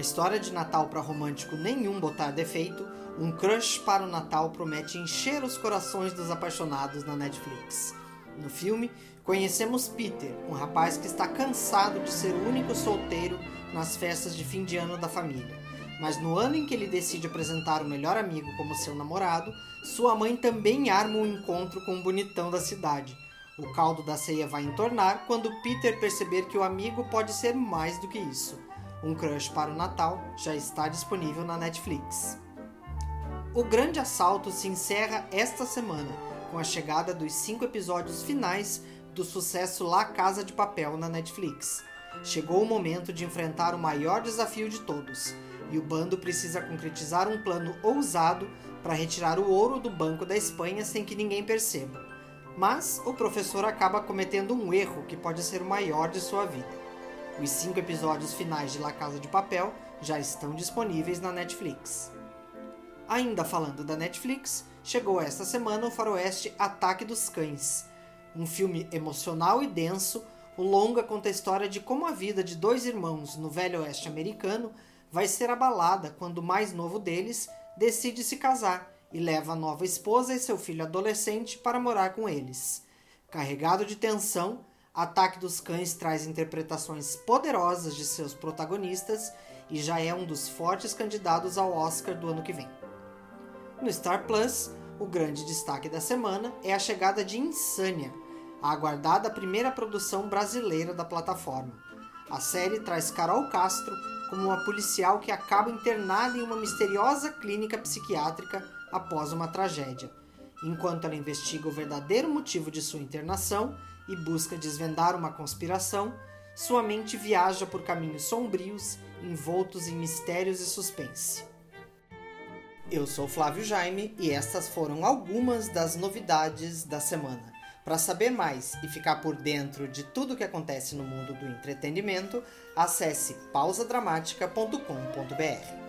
história de Natal para romântico nenhum botar defeito, um crush para o Natal promete encher os corações dos apaixonados na Netflix. No filme, conhecemos Peter, um rapaz que está cansado de ser o único solteiro nas festas de fim de ano da família. Mas no ano em que ele decide apresentar o melhor amigo como seu namorado, sua mãe também arma um encontro com o bonitão da cidade. O caldo da ceia vai entornar quando Peter perceber que o amigo pode ser mais do que isso. Um Crush para o Natal já está disponível na Netflix. O Grande Assalto se encerra esta semana com a chegada dos cinco episódios finais do sucesso La Casa de Papel na Netflix. Chegou o momento de enfrentar o maior desafio de todos, e o bando precisa concretizar um plano ousado para retirar o ouro do Banco da Espanha sem que ninguém perceba. Mas o professor acaba cometendo um erro que pode ser o maior de sua vida. Os cinco episódios finais de La Casa de Papel já estão disponíveis na Netflix. Ainda falando da Netflix, chegou esta semana o faroeste Ataque dos Cães. Um filme emocional e denso, o longa conta a história de como a vida de dois irmãos no velho oeste americano vai ser abalada quando o mais novo deles decide se casar e leva a nova esposa e seu filho adolescente para morar com eles. Carregado de tensão, Ataque dos Cães traz interpretações poderosas de seus protagonistas e já é um dos fortes candidatos ao Oscar do ano que vem. No Star Plus, o grande destaque da semana é a chegada de Insânia, a aguardada primeira produção brasileira da plataforma. A série traz Carol Castro como uma policial que acaba internada em uma misteriosa clínica psiquiátrica após uma tragédia, enquanto ela investiga o verdadeiro motivo de sua internação e busca desvendar uma conspiração. Sua mente viaja por caminhos sombrios, envoltos em mistérios e suspense. Eu sou Flávio Jaime e estas foram algumas das novidades da semana. Para saber mais e ficar por dentro de tudo o que acontece no mundo do entretenimento, acesse pausadramática.com.br.